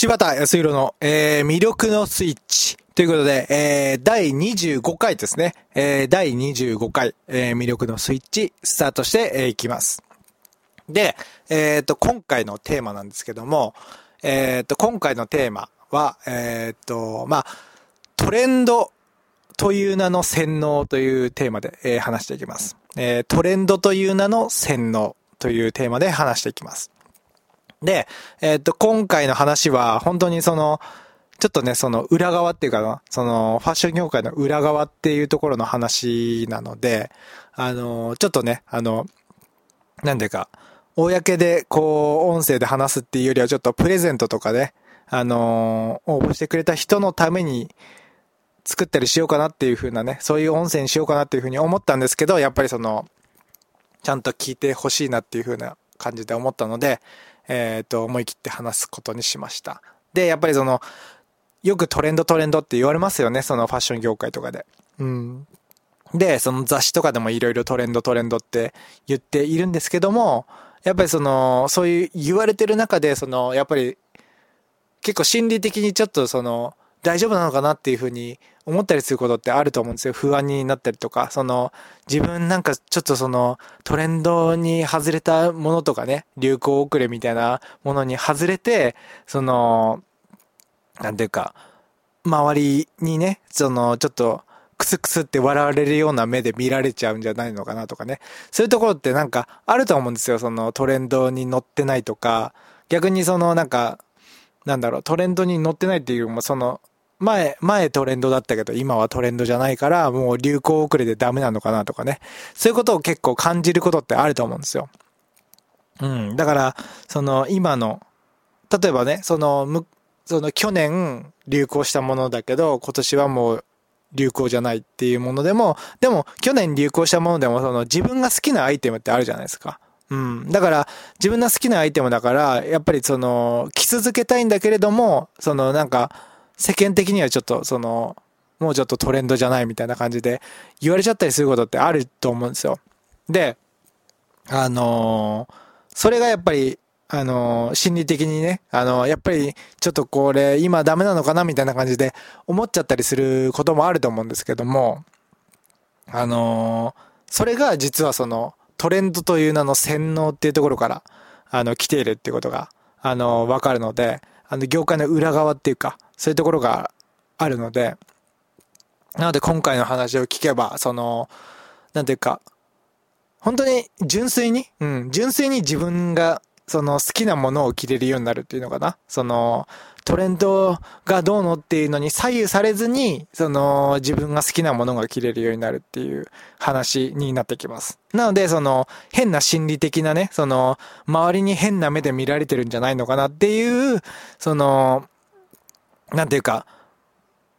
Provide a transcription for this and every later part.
柴田康弘の、えー、魅力のスイッチ。ということで、えー、第25回ですね。えー、第25回、えー、魅力のスイッチ、スタートして、えー、いきます。で、えっ、と、今回のテーマなんですけども、えっ、と、今回のテーマは、えっ、と、まあ、トレンドという名の洗脳というテーマで、えー、話していきます。えー、トレンドという名の洗脳というテーマで話していきます。で、えっ、と、今回の話は、本当にその、ちょっとね、その裏側っていうかそのファッション業界の裏側っていうところの話なので、あの、ちょっとね、あの、なんでか、公でこう、音声で話すっていうよりはちょっとプレゼントとかで、あの応募してくれた人のために作ったりしようかなっていう風なね、そういう音声にしようかなっていう風に思ったんですけど、やっぱりその、ちゃんと聞いてほしいなっていう風な感じで思ったので、えっ、ー、と、思い切って話すことにしました。で、やっぱりその、よくトレンドトレンドって言われますよね、そのファッション業界とかで。うん。で、その雑誌とかでもいろいろトレンドトレンドって言っているんですけども、やっぱりその、そういう言われてる中で、その、やっぱり、結構心理的にちょっとその、大丈夫なのかなっていうふうに思ったりすることってあると思うんですよ。不安になったりとか、その、自分なんかちょっとその、トレンドに外れたものとかね、流行遅れみたいなものに外れて、その、なんていうか、周りにね、その、ちょっと、クスクスって笑われるような目で見られちゃうんじゃないのかなとかね。そういうところってなんかあると思うんですよ。そのトレンドに乗ってないとか、逆にそのなんか、なんだろう、トレンドに乗ってないっていうよりも、その、前、前トレンドだったけど、今はトレンドじゃないから、もう流行遅れでダメなのかなとかね。そういうことを結構感じることってあると思うんですよ。うん。だから、その、今の、例えばね、その、む、その去年流行したものだけど、今年はもう流行じゃないっていうものでも、でも去年流行したものでも、その自分が好きなアイテムってあるじゃないですか。うん。だから、自分の好きなアイテムだから、やっぱりその、着続けたいんだけれども、そのなんか、世間的にはちょっとその、もうちょっとトレンドじゃないみたいな感じで言われちゃったりすることってあると思うんですよ。で、あのー、それがやっぱり、あのー、心理的にね、あのー、やっぱりちょっとこれ今ダメなのかなみたいな感じで思っちゃったりすることもあると思うんですけども、あのそれが実はそのトレンドという名の洗脳っていうところから、あの、来ているっていうことが、あの、わかるので、あの、業界の裏側っていうか、そういうところがあるので、なので今回の話を聞けば、その、なんていうか、本当に純粋に、うん、純粋に自分がその好きなものを着れるようになるっていうのかな。その、トレンドがどうのっていうのに左右されずに、その、自分が好きなものが着れるようになるっていう話になってきます。なので、その、変な心理的なね、その、周りに変な目で見られてるんじゃないのかなっていう、その、なんていうか、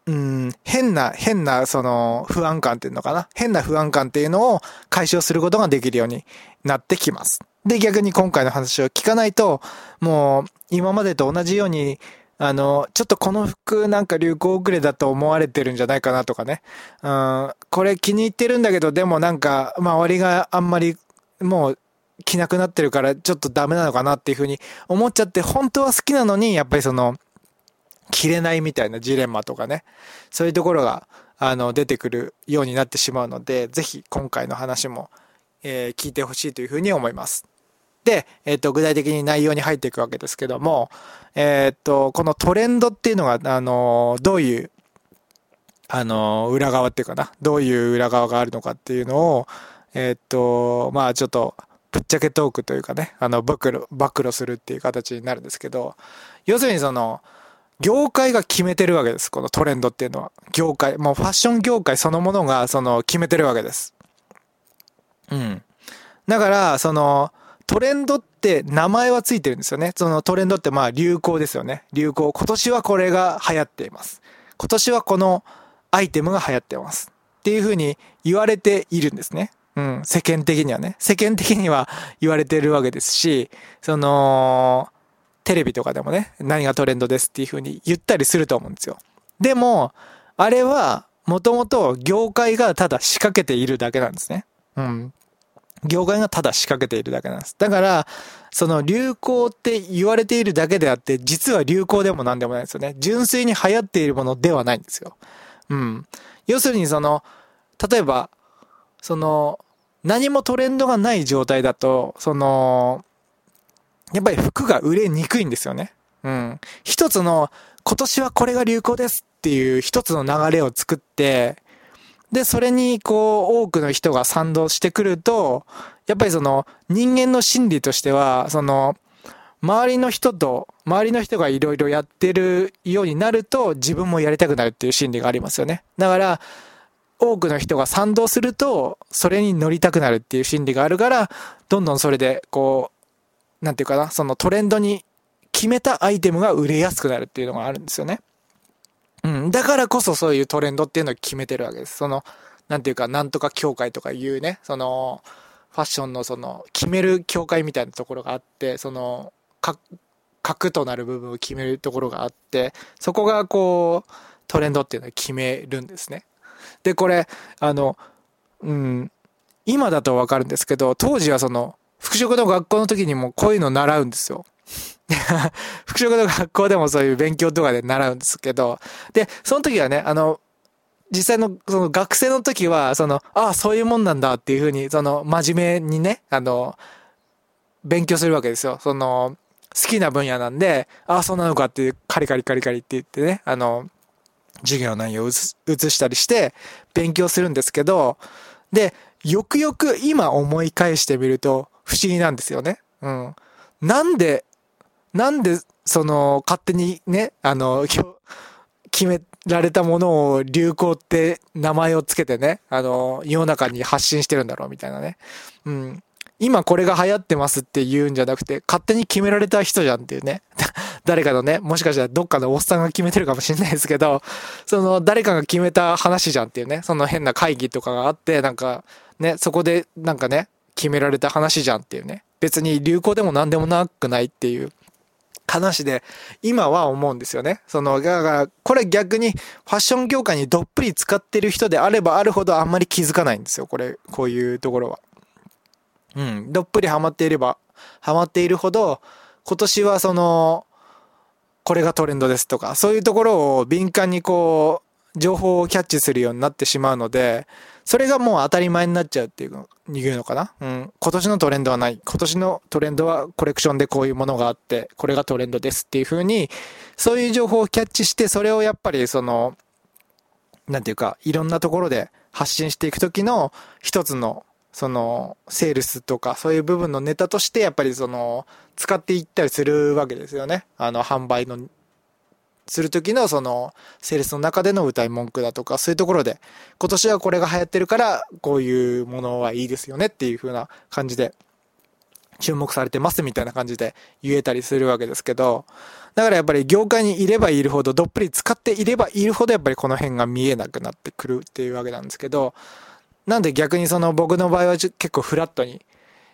うん、変な、変な、その、不安感っていうのかな？変な不安感っていうのを解消することができるようになってきます。で、逆に今回の話を聞かないと、もう、今までと同じように、あの、ちょっとこの服なんか流行遅れだと思われてるんじゃないかなとかね。うん、これ気に入ってるんだけど、でもなんか、周りがあんまり、もう、着なくなってるから、ちょっとダメなのかなっていうふうに思っちゃって、本当は好きなのに、やっぱりその、着れないみたいなジレンマとかね、そういうところが、あの、出てくるようになってしまうので、ぜひ今回の話も、えー、聞いてほしいというふうに思います。で、えっ、ー、と、具体的に内容に入っていくわけですけども、えっ、ー、と、このトレンドっていうのが、あの、どういう、あの、裏側っていうかな、どういう裏側があるのかっていうのを、えっ、と、まあちょっと、ぶっちゃけトークというかね、あの、暴露、暴露するっていう形になるんですけど、要するにその、業界が決めてるわけです。このトレンドっていうのは。業界、もうファッション業界そのものが、その、決めてるわけです。うん。だから、その、トレンドって名前はついてるんですよね。そのトレンドってまあ流行ですよね。流行。今年はこれが流行っています。今年はこのアイテムが流行ってます。っていうふうに言われているんですね。うん。世間的にはね。世間的には言われてるわけですし、その、テレビとかでもね、何がトレンドですっていう風に言ったりすると思うんですよ。でも、あれは、もともと業界がただ仕掛けているだけなんですね。うん。業界がただ仕掛けているだけなんです。だから、その流行って言われているだけであって、実は流行でも何でもないですよね。純粋に流行っているものではないんですよ。うん。要するにその、例えば、その、何もトレンドがない状態だと、その、やっぱり服が売れにくいんですよね。うん。一つの、今年はこれが流行ですっていう一つの流れを作って、で、それにこう、多くの人が賛同してくると、やっぱりその、人間の心理としては、その、周りの人と、周りの人がいろいろやってるようになると、自分もやりたくなるっていう心理がありますよね。だから、多くの人が賛同すると、それに乗りたくなるっていう心理があるから、どんどんそれで、こう、なんていうかな、そのトレンドに決めたアイテムが売れやすくなるっていうのがあるんですよね。うん。だからこそそういうトレンドっていうのを決めてるわけです。その、なんていうか、なんとか協会とかいうね、その、ファッションのその、決める協会みたいなところがあって、その、か、核となる部分を決めるところがあって、そこがこう、トレンドっていうのを決めるんですね。で、これ、あの、うん、今だとわかるんですけど、当時はその、服飾の学校の時にもこういうの習うんですよ。服飾の学校でもそういう勉強とかで習うんですけど、で、その時はね、あの、実際の、その学生の時は、その、ああ、そういうもんなんだっていうふうに、その、真面目にね、あの、勉強するわけですよ。その、好きな分野なんで、ああ、そうなのかっていう、カリカリカリカリって言ってね、あの、授業の内容を映したりして勉強するんですけど、で、よくよく今思い返してみると不思議なんですよね。うん。なんで、なんで、その、勝手にね、あの、決められたものを流行って名前をつけてね、あの、世の中に発信してるんだろうみたいなね。うん。今これが流行ってますって言うんじゃなくて、勝手に決められた人じゃんっていうね。誰かのね、もしかしたらどっかのおっさんが決めてるかもしれないですけど、その誰かが決めた話じゃんっていうね、その変な会議とかがあって、なんかね、そこでなんかね、決められた話じゃんっていうね。別に流行でも何でもなくないっていう話で、今は思うんですよね。その、だから、これ逆にファッション業界にどっぷり使ってる人であればあるほどあんまり気づかないんですよ。これ、こういうところは。うん、どっぷりハマっていれば、ハマっているほど、今年はその、これがトレンドですとか、そういうところを敏感にこう、情報をキャッチするようになってしまうので、それがもう当たり前になっちゃうっていう、いうのかな？うん。今年のトレンドはない。今年のトレンドはコレクションでこういうものがあって、これがトレンドですっていう風に、そういう情報をキャッチして、それをやっぱりその、なんていうか、いろんなところで発信していくときの一つのその、セールスとか、そういう部分のネタとして、やっぱりその、使っていったりするわけですよね。あの、販売の、するときのその、セールスの中での歌い文句だとか、そういうところで、今年はこれが流行ってるから、こういうものはいいですよねっていう風な感じで、注目されてますみたいな感じで言えたりするわけですけど、だからやっぱり業界にいればいるほど、どっぷり使っていればいるほどやっぱりこの辺が見えなくなってくるっていうわけなんですけど、なんで逆にその僕の場合は結構フラットに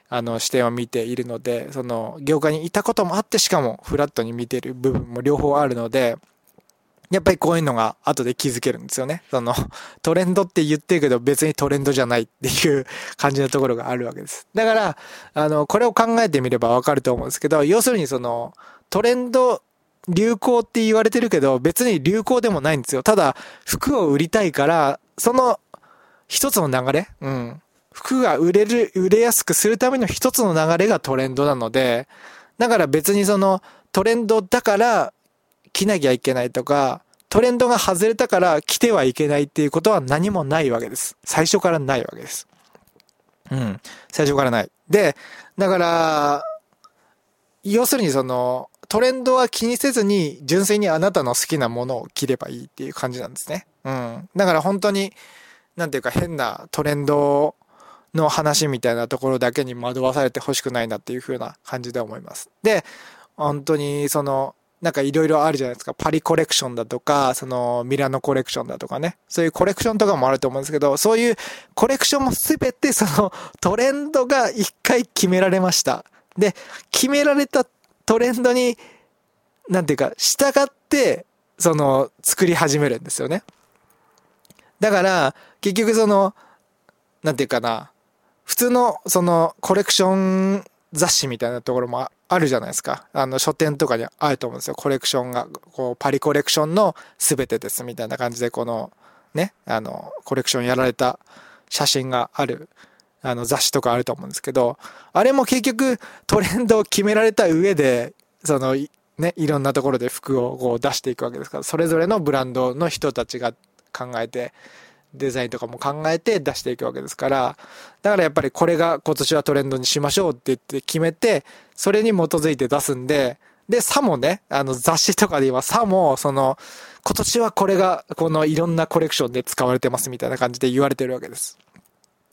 あの視点を見ているので、その業界にいたこともあってしかもフラットに見ている部分も両方あるので、やっぱりこういうのが後で気づけるんですよね。そのトレンドって言ってるけど別にトレンドじゃないっていう感じのところがあるわけです。だから、あの、これを考えてみればわかると思うんですけど、要するにそのトレンド流行って言われてるけど別に流行でもないんですよ。ただ服を売りたいから、その一つの流れうん。服が売れる、売れやすくするための一つの流れがトレンドなので、だから別にそのトレンドだから着なきゃいけないとか、トレンドが外れたから着てはいけないっていうことは何もないわけです。最初からないわけです。うん。最初からない。で、だから、要するにその、トレンドは気にせずに純粋にあなたの好きなものを着ればいいっていう感じなんですね。うん。だから本当に、なんていうか変なトレンドの話みたいなところだけに惑わされてほしくないなっていう風な感じで思います。で、本当にその、なんかいろいろあるじゃないですか。パリコレクションだとか、そのミラノコレクションだとかね。そういうコレクションとかもあると思うんですけど、そういうコレクションもすべてそのトレンドが一回決められました。で、決められたトレンドに、なんていうか、従って、その、作り始めるんですよね。だから、結局その、なんていうかな、普通のそのコレクション雑誌みたいなところもあるじゃないですか。あの書店とかにあると思うんですよ。コレクションが、こうパリコレクションの全てですみたいな感じでこのね、あのコレクションやられた写真があるあの雑誌とかあると思うんですけど、あれも結局トレンドを決められた上で、そのね、いろんなところで服をこう出していくわけですから、それぞれのブランドの人たちが考えて、デザインとかも考えて出していくわけですから、だからやっぱりこれが今年はトレンドにしましょうって言って決めて、それに基づいて出すんで、で、さもね、あの雑誌とかで言えばさも、その、今年はこれが、このいろんなコレクションで使われてますみたいな感じで言われてるわけです。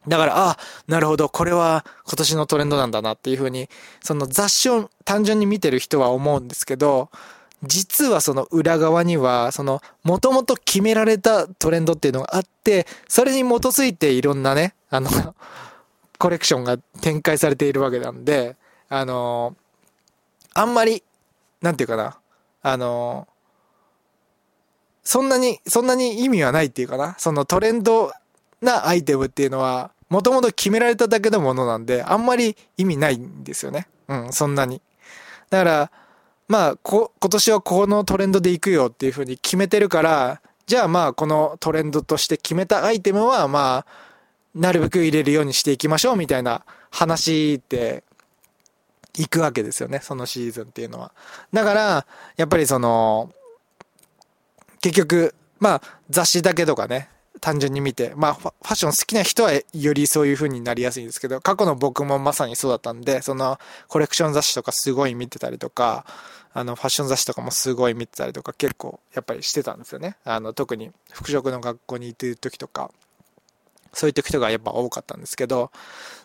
だから、あ、なるほど、これは今年のトレンドなんだなっていうふうに、その雑誌を単純に見てる人は思うんですけど、実はその裏側には、その、もともと決められたトレンドっていうのがあって、それに基づいていろんなね、あのコレクションが展開されているわけなんで、あのあんまり、なんていうかな、あのそんなに、そんなに意味はないっていうかな、そのトレンドなアイテムっていうのは、もともと決められただけのものなんで、あんまり意味ないんですよね。うん、そんなに。だから、まあ、こ、今年はこのトレンドで行くよっていうふうに決めてるから、じゃあまあ、このトレンドとして決めたアイテムは、まあ、なるべく入れるようにしていきましょうみたいな話って行くわけですよね、そのシーズンっていうのは。だから、やっぱりその、結局、まあ、雑誌だけとかね、単純に見て、まあ、ファッション好きな人はよりそういう風になりやすいんですけど、過去の僕もまさにそうだったんで、その、コレクション雑誌とかすごい見てたりとか、あの、ファッション雑誌とかもすごい見てたりとか、結構、やっぱりしてたんですよね。あの、特に、服飾の学校に行ってる時とか、そういう時とかやっぱ多かったんですけど、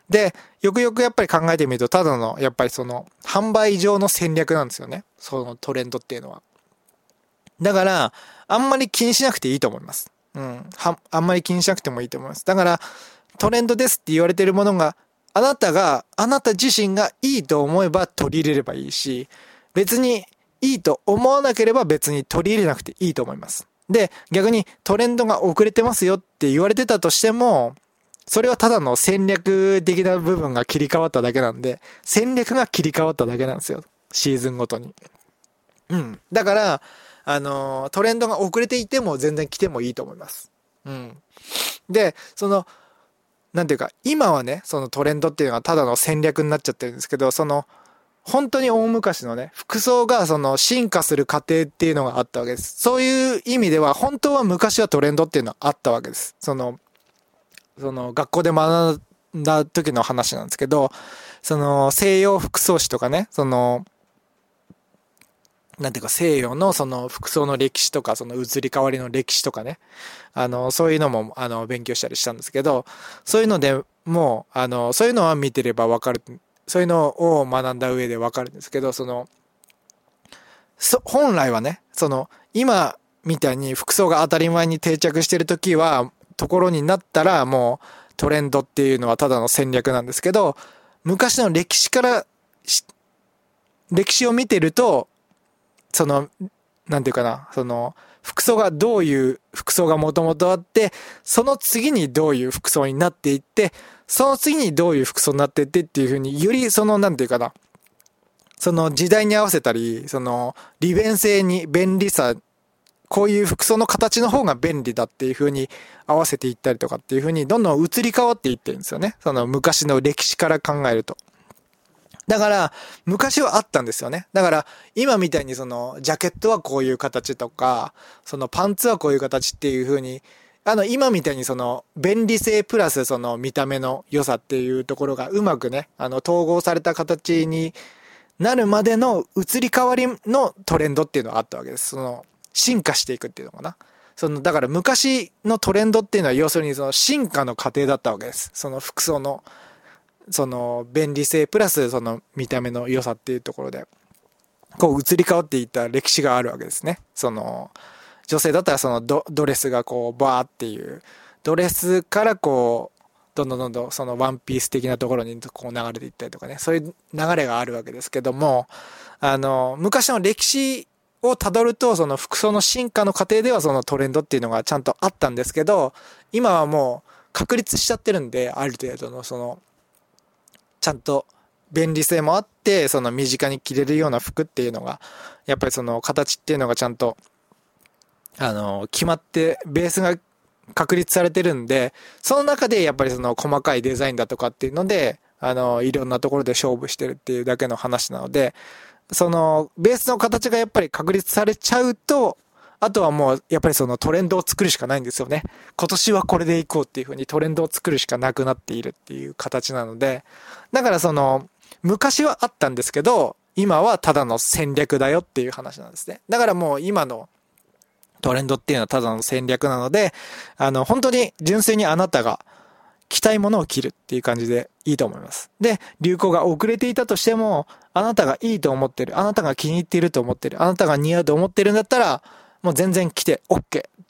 で、よくよくやっぱり考えてみると、ただの、やっぱりその、販売上の戦略なんですよね。そのトレンドっていうのは。だから、あんまり気にしなくていいと思います。うん。は、あんまり気にしなくてもいいと思います。だから、トレンドですって言われてるものが、あなたが、あなた自身がいいと思えば取り入れればいいし、別にいいと思わなければ別に取り入れなくていいと思います。で、逆にトレンドが遅れてますよって言われてたとしても、それはただの戦略的な部分が切り替わっただけなんで、戦略が切り替わっただけなんですよ。シーズンごとに。うん。だから、あの、トレンドが遅れていても全然来てもいいと思います。うん。で、その、なんていうか、今はね、そのトレンドっていうのはただの戦略になっちゃってるんですけど、その、本当に大昔のね、服装がその進化する過程っていうのがあったわけです。そういう意味では、本当は昔はトレンドっていうのはあったわけです。その、その学校で学んだ時の話なんですけど、その西洋服装史とかね、その、なんていうか西洋のその服装の歴史とか、その移り変わりの歴史とかね、あの、そういうのも、あの、勉強したりしたんですけど、そういうのでもう、あの、そういうのは見てればわかる、そういうのを学んだ上でわかるんですけど、その、そ、本来はね、その、今みたいに服装が当たり前に定着してる時は、ところになったらもうトレンドっていうのはただの戦略なんですけど、昔の歴史から、歴史を見てると、その、なんていうかな、その、服装がどういう服装がもともとあって、その次にどういう服装になっていって、その次にどういう服装になっていってっていうふうに、よりその、なんていうかな、その時代に合わせたり、その利便性に便利さ、こういう服装の形の方が便利だっていう風に合わせていったりとかっていう風にどんどん移り変わっていってるんですよね。その昔の歴史から考えると。だから、昔はあったんですよね。だから、今みたいにその、ジャケットはこういう形とか、そのパンツはこういう形っていう風に、あの、今みたいにその、便利性プラスその見た目の良さっていうところがうまくね、あの、統合された形になるまでの移り変わりのトレンドっていうのがあったわけです。その、進化していくっていうのかな。その、だから昔のトレンドっていうのは要するにその進化の過程だったわけです。その服装の。その便利性プラスその見た目の良さっていうところで、こう移り変わっていった歴史があるわけですね。その、女性だったらそのドドレスがこうバーっていう、ドレスからこう、どんどんどんどんそのワンピース的なところにこう流れていったりとかね、そういう流れがあるわけですけども、あの、昔の歴史を辿ると、その服装の進化の過程ではそのトレンドっていうのがちゃんとあったんですけど、今はもう確立しちゃってるんで、ある程度のその、ちゃんと便利性もあって、その身近に着れるような服っていうのが、やっぱりその形っていうのがちゃんと、あの、決まって、ベースが確立されてるんで、その中でやっぱりその細かいデザインだとかっていうので、あの、いろんなところで勝負してるっていうだけの話なので、その、ベースの形がやっぱり確立されちゃうと、あとはもう、やっぱりそのトレンドを作るしかないんですよね。今年はこれでいこうっていう風にトレンドを作るしかなくなっているっていう形なので、だからその、昔はあったんですけど、今はただの戦略だよっていう話なんですね。だからもう今のトレンドっていうのはただの戦略なので、あの、本当に純粋にあなたが着たいものを着るっていう感じでいいと思います。で、流行が遅れていたとしても、あなたがいいと思ってる、あなたが気に入っていると思ってる、あなたが似合うと思ってるんだったら、もう全然着て OK っ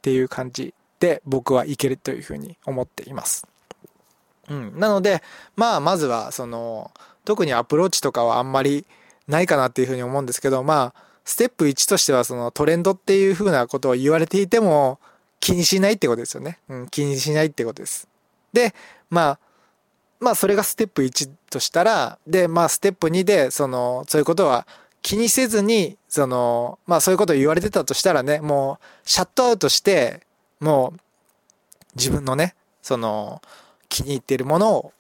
ていう感じで僕はいけるというふうに思っています。うん。なので、まあ、まずは、その、特にアプローチとかはあんまりないかなっていうふうに思うんですけど、まあ、ステップ1としてはそのトレンドっていうふうなことを言われていても気にしないってことですよね。うん、気にしないってことです。で、まあ、まあそれがステップ1としたら、で、まあステップ2で、その、そういうことは気にせずに、その、まあそういうことを言われてたとしたらね、もうシャットアウトして、もう自分のね、その、気に入っているものを、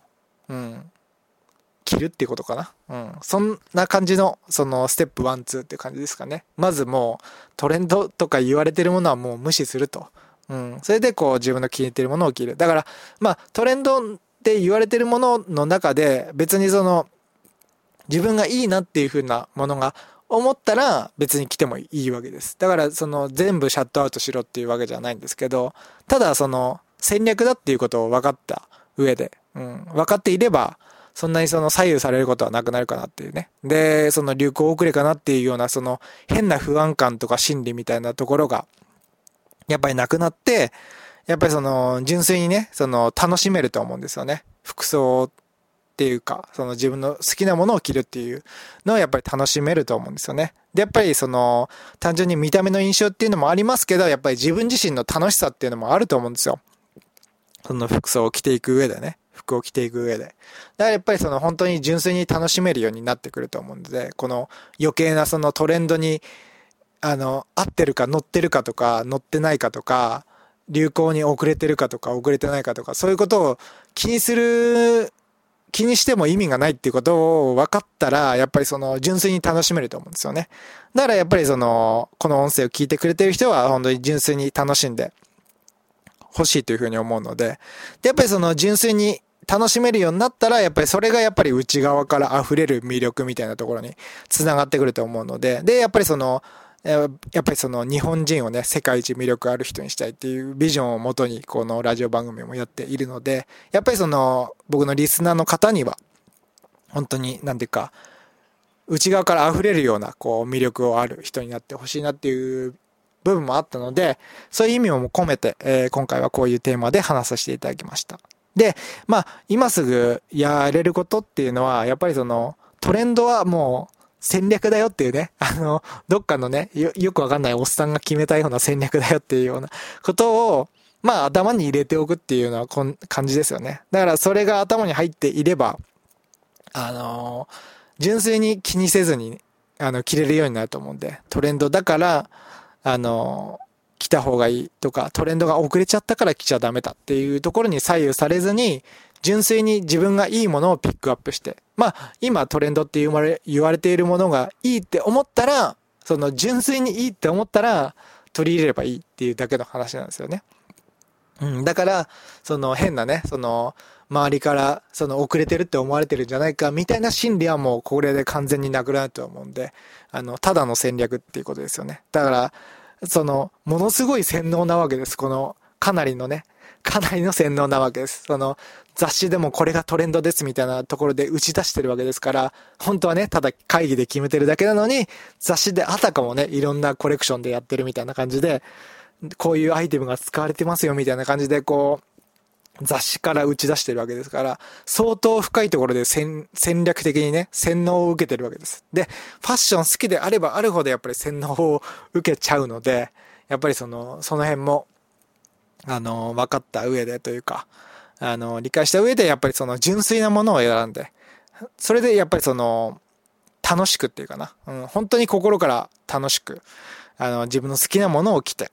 うん、着るっていうことかな。うん。そんな感じの、その、ステップ1、2っていう感じですかね。まずもう、トレンドとか言われてるものはもう無視すると。うん。それでこう、自分の気に入ってるものを着る。だから、まあ、トレンドって言われてるものの中で、別にその、自分がいいなっていう風なものが思ったら別に着てもいいわけです。だからその全部シャットアウトしろっていうわけじゃないんですけど、ただその戦略だっていうことを分かった上で、うん、分かっていれば、そんなにその左右されることはなくなるかなっていうね。で、その流行遅れかなっていうようなその変な不安感とか心理みたいなところが、やっぱりなくなって、やっぱりその純粋にね、その楽しめると思うんですよね。服装っていうか、その自分の好きなものを着るっていうのをやっぱり楽しめると思うんですよね。で、やっぱりその単純に見た目の印象っていうのもありますけど、やっぱり自分自身の楽しさっていうのもあると思うんですよ。その服装を着ていく上でね。服を着ていく上で。だからやっぱりその本当に純粋に楽しめるようになってくると思うので、この余計なそのトレンドに、あの、合ってるか乗ってるかとか、乗ってないかとか、流行に遅れてるかとか遅れてないかとか、そういうことを気にする、気にしても意味がないっていうことを分かったら、やっぱりその純粋に楽しめると思うんですよね。だからやっぱりその、この音声を聞いてくれてる人は本当に純粋に楽しんで欲しいというふうに思うので、で、やっぱりその純粋に楽しめるようになったら、やっぱりそれがやっぱり内側から溢れる魅力みたいなところに繋がってくると思うので、で、やっぱりその、やっぱりその日本人をね、世界一魅力ある人にしたいっていうビジョンをもとにこのラジオ番組もやっているので、やっぱりその僕のリスナーの方には、本当になんていうか、内側から溢れるようなこう魅力をある人になってほしいなっていう部分もあったので、そういう意味も込めて、えー、今回はこういうテーマで話させていただきました。で、まあ、今すぐやれることっていうのは、やっぱりその、トレンドはもう、戦略だよっていうね、あの、どっかのね、よ、よくわかんないおっさんが決めたような戦略だよっていうようなことを、まあ頭に入れておくっていうのはこん感じですよね。だからそれが頭に入っていれば、あの純粋に気にせずに、あの、着れるようになると思うんで、トレンドだから、あの来た方がいいとか、トレンドが遅れちゃったから来ちゃダメだっていうところに左右されずに、純粋に自分がいいものをピックアップして、まあ、今トレンドって言われ、言われているものがいいって思ったら、その純粋にいいって思ったら、取り入れればいいっていうだけの話なんですよね。うん、だから、その変なね、その、周りから、その遅れてるって思われてるんじゃないか、みたいな心理はもうこれで完全になくなると思うんで、あの、ただの戦略っていうことですよね。だから、その、ものすごい洗脳なわけです。この、かなりのね、かなりの洗脳なわけです。その、雑誌でもこれがトレンドですみたいなところで打ち出してるわけですから、本当はね、ただ会議で決めてるだけなのに、雑誌であたかもね、いろんなコレクションでやってるみたいな感じで、こういうアイテムが使われてますよみたいな感じで、こう、雑誌から打ち出してるわけですから、相当深いところで戦略的にね、洗脳を受けてるわけです。で、ファッション好きであればあるほどやっぱり洗脳を受けちゃうので、やっぱりその、その辺も、あの、分かった上でというか、あの、理解した上でやっぱりその純粋なものを選んで、それでやっぱりその、楽しくっていうかな。うん、本当に心から楽しく、あの、自分の好きなものを着て、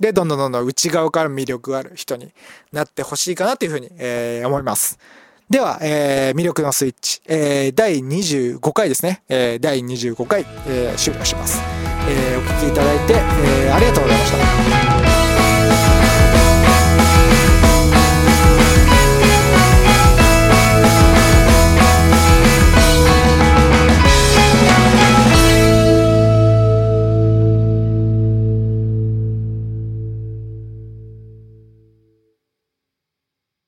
で、どんどんどんどん内側から魅力ある人になってほしいかなというふうに、えー、思います。では、えー、魅力のスイッチ、えー、第25回ですね。えー、第25回、えー、終了します。えー、お聴きいただいて、えー、ありがとうございました。